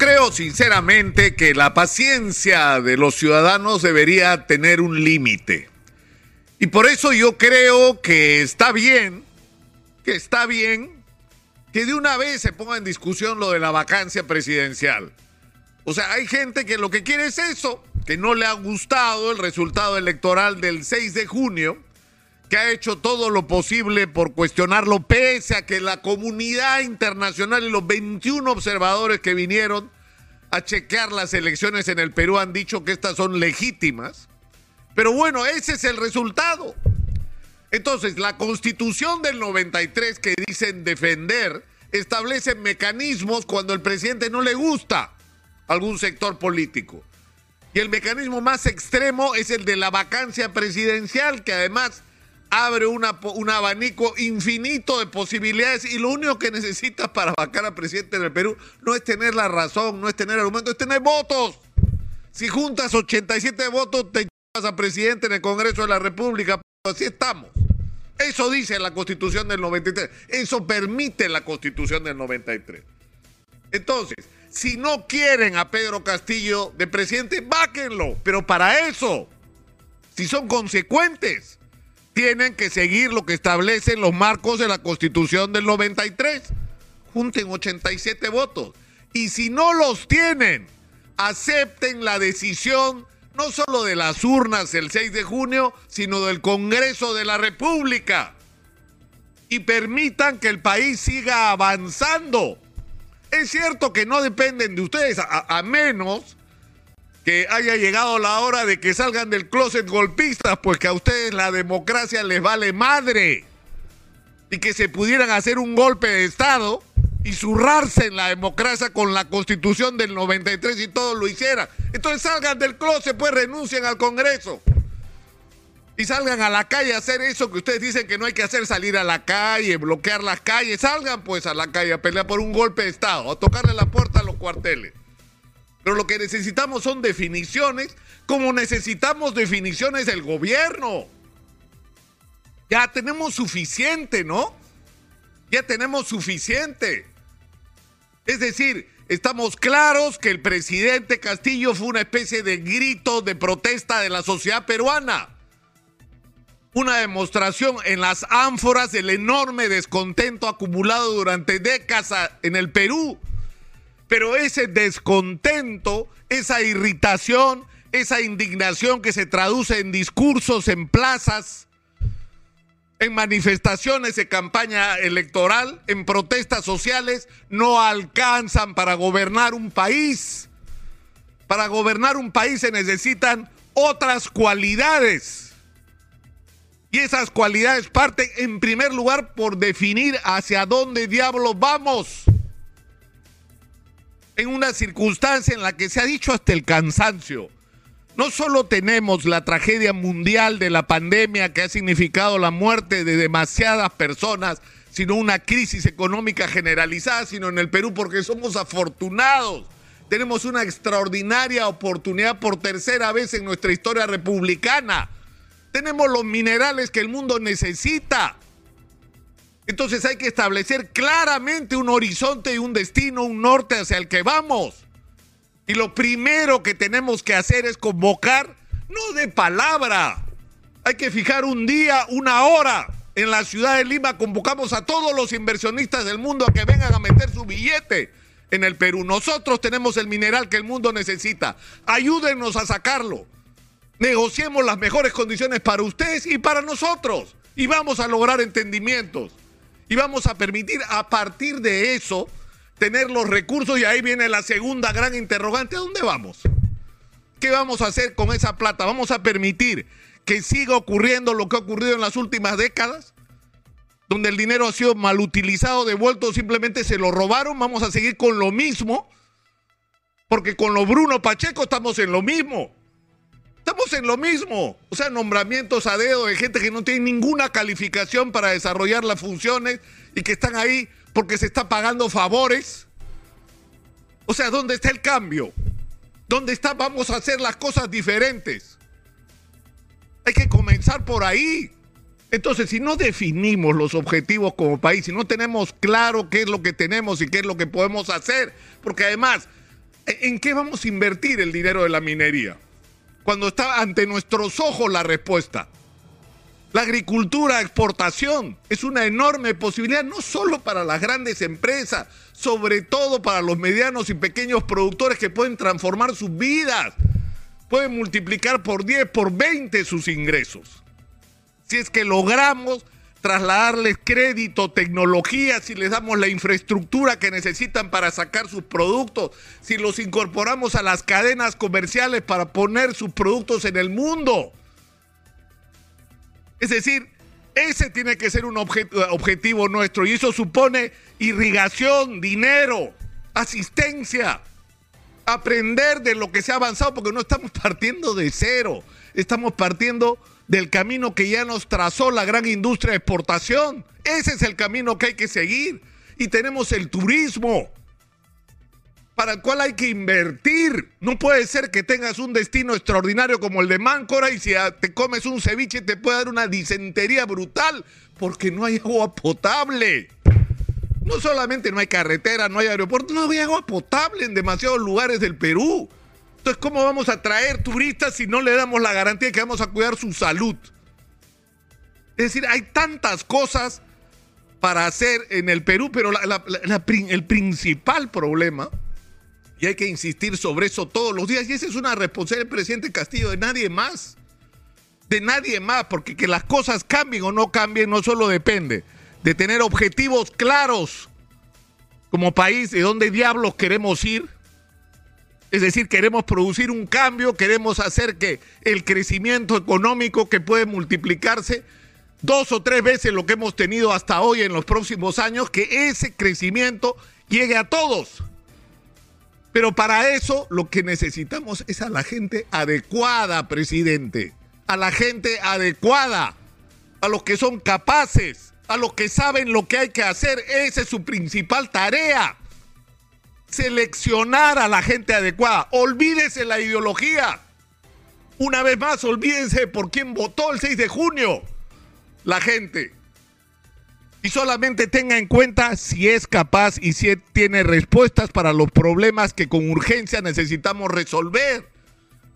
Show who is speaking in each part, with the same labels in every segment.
Speaker 1: creo sinceramente que la paciencia de los ciudadanos debería tener un límite. Y por eso yo creo que está bien, que está bien que de una vez se ponga en discusión lo de la vacancia presidencial. O sea, hay gente que lo que quiere es eso, que no le ha gustado el resultado electoral del 6 de junio, que ha hecho todo lo posible por cuestionarlo, pese a que la comunidad internacional y los 21 observadores que vinieron a chequear las elecciones en el Perú han dicho que estas son legítimas. Pero bueno, ese es el resultado. Entonces, la constitución del 93 que dicen defender establece mecanismos cuando el presidente no le gusta algún sector político. Y el mecanismo más extremo es el de la vacancia presidencial, que además abre un abanico infinito de posibilidades y lo único que necesitas para vacar al presidente del Perú no es tener la razón, no es tener argumentos, es tener votos. Si juntas 87 votos, te llevas a presidente en el Congreso de la República. Así estamos. Eso dice la Constitución del 93. Eso permite la Constitución del 93. Entonces, si no quieren a Pedro Castillo de presidente, váquenlo. Pero para eso, si son consecuentes, tienen que seguir lo que establecen los marcos de la Constitución del 93. Junten 87 votos. Y si no los tienen, acepten la decisión no solo de las urnas el 6 de junio, sino del Congreso de la República. Y permitan que el país siga avanzando. Es cierto que no dependen de ustedes, a, menos que haya llegado la hora de que salgan del closet golpistas, pues que a ustedes la democracia les vale madre. Y que se pudieran hacer un golpe de Estado y zurrarse en la democracia con la constitución del 93 y todo lo hiciera. Entonces salgan del closet, pues renuncien al Congreso. Y salgan a la calle a hacer eso que ustedes dicen que no hay que hacer, salir a la calle, bloquear las calles. Salgan pues a la calle a pelear por un golpe de Estado, a tocarle la puerta a los cuarteles. Pero lo que necesitamos son definiciones, como necesitamos definiciones del gobierno. Ya tenemos suficiente, ¿no? Ya tenemos suficiente. Es decir, estamos claros que el presidente Castillo fue una especie de grito de protesta de la sociedad peruana. Una demostración en las ánforas del enorme descontento acumulado durante décadas en el Perú. Pero ese descontento, esa irritación, esa indignación que se traduce en discursos en plazas, en manifestaciones de campaña electoral, en protestas sociales, no alcanzan para gobernar un país. Para gobernar un país se necesitan otras cualidades. Y esas cualidades parten en primer lugar por definir hacia dónde diablos vamos. En una circunstancia en la que se ha dicho hasta el cansancio no solo tenemos la tragedia mundial de la pandemia que ha significado la muerte de demasiadas personas, sino una crisis económica generalizada, sino en el Perú porque somos afortunados. Tenemos una extraordinaria oportunidad por tercera vez en nuestra historia republicana. Tenemos los minerales que el mundo necesita. Entonces hay que establecer claramente un horizonte y un destino, un norte hacia el que vamos. Y lo primero que tenemos que hacer es convocar, no de palabra. Hay que fijar un día, una hora. En la ciudad de Lima convocamos a todos los inversionistas del mundo a que vengan a meter su billete en el Perú. Nosotros tenemos el mineral que el mundo necesita. Ayúdenos a sacarlo. Negociemos las mejores condiciones para ustedes y para nosotros. Y vamos a lograr entendimientos. Y vamos a permitir a partir de eso tener los recursos y ahí viene la segunda gran interrogante. ¿A dónde vamos? ¿Qué vamos a hacer con esa plata? ¿Vamos a permitir que siga ocurriendo lo que ha ocurrido en las últimas décadas? Donde el dinero ha sido mal utilizado, devuelto, simplemente se lo robaron. Vamos a seguir con lo mismo. Porque con lo Bruno Pacheco estamos en lo mismo. Estamos en lo mismo. O sea, nombramientos a dedo de gente que no tiene ninguna calificación para desarrollar las funciones y que están ahí porque se está pagando favores. O sea, ¿dónde está el cambio? ¿Dónde está? Vamos a hacer las cosas diferentes. Hay que comenzar por ahí. Entonces, si no definimos los objetivos como país, si no tenemos claro qué es lo que tenemos y qué es lo que podemos hacer, porque además ¿En qué vamos a invertir el dinero de la minería? Cuando está ante nuestros ojos la respuesta. La agricultura, exportación, es una enorme posibilidad, no solo para las grandes empresas, sobre todo para los medianos y pequeños productores que pueden transformar sus vidas, pueden multiplicar por 10, por 20 sus ingresos. Si es que logramos trasladarles crédito, tecnología, si les damos la infraestructura que necesitan para sacar sus productos, si los incorporamos a las cadenas comerciales para poner sus productos en el mundo. Es decir, ese tiene que ser un objetivo nuestro y eso supone irrigación, dinero, asistencia, aprender de lo que se ha avanzado porque no estamos partiendo de cero, estamos partiendo del camino que ya nos trazó la gran industria de exportación. Ese es el camino que hay que seguir. Y tenemos el turismo, para el cual hay que invertir. No puede ser que tengas un destino extraordinario como el de Máncora y si te comes un ceviche te puede dar una disentería brutal porque no hay agua potable. No solamente no hay carretera, no hay aeropuerto, no hay agua potable en demasiados lugares del Perú. Entonces, ¿cómo vamos a traer turistas si no le damos la garantía de que vamos a cuidar su salud? Es decir, hay tantas cosas para hacer en el Perú, pero el principal problema, y hay que insistir sobre eso todos los días, y esa es una responsabilidad del presidente Castillo, de nadie más. De nadie más, porque que las cosas cambien o no cambien no solo depende de tener objetivos claros como país de dónde diablos queremos ir, es decir, queremos producir un cambio, queremos hacer que el crecimiento económico que puede multiplicarse dos o tres veces lo que hemos tenido hasta hoy en los próximos años, que ese crecimiento llegue a todos. Pero para eso lo que necesitamos es a la gente adecuada, presidente. A la gente adecuada. A los que son capaces. A los que saben lo que hay que hacer. Esa es su principal tarea seleccionar a la gente adecuada. Olvídese la ideología. Una vez más, olvídense por quién votó el 6 de junio la gente. Y solamente tenga en cuenta si es capaz y si tiene respuestas para los problemas que con urgencia necesitamos resolver.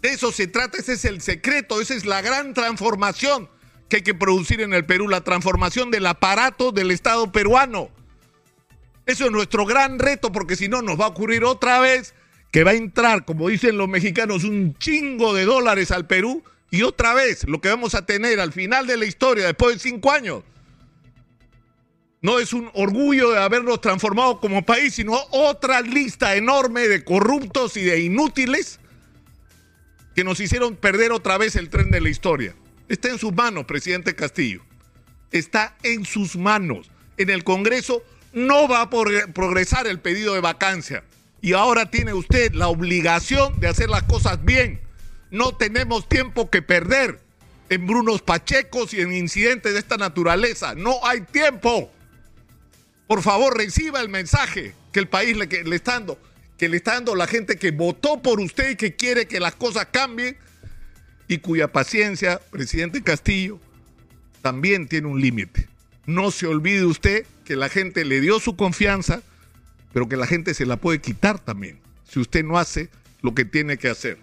Speaker 1: De eso se trata, ese es el secreto, esa es la gran transformación que hay que producir en el Perú, la transformación del aparato del Estado peruano. Eso es nuestro gran reto, porque si no nos va a ocurrir otra vez que va a entrar, como dicen los mexicanos, un chingo de dólares al Perú y otra vez lo que vamos a tener al final de la historia, después de cinco años, no es un orgullo de habernos transformado como país, sino otra lista enorme de corruptos y de inútiles que nos hicieron perder otra vez el tren de la historia. Está en sus manos, presidente Castillo. Está en sus manos. En el Congreso no va a progresar el pedido de vacancia. Y ahora tiene usted la obligación de hacer las cosas bien. No tenemos tiempo que perder en Brunos Pachecos y en incidentes de esta naturaleza. No hay tiempo. Por favor, reciba el mensaje que el país le, le está dando, que le está dando la gente que votó por usted y que quiere que las cosas cambien y cuya paciencia, presidente Castillo, también tiene un límite. No se olvide usted que la gente le dio su confianza, pero que la gente se la puede quitar también si usted no hace lo que tiene que hacer.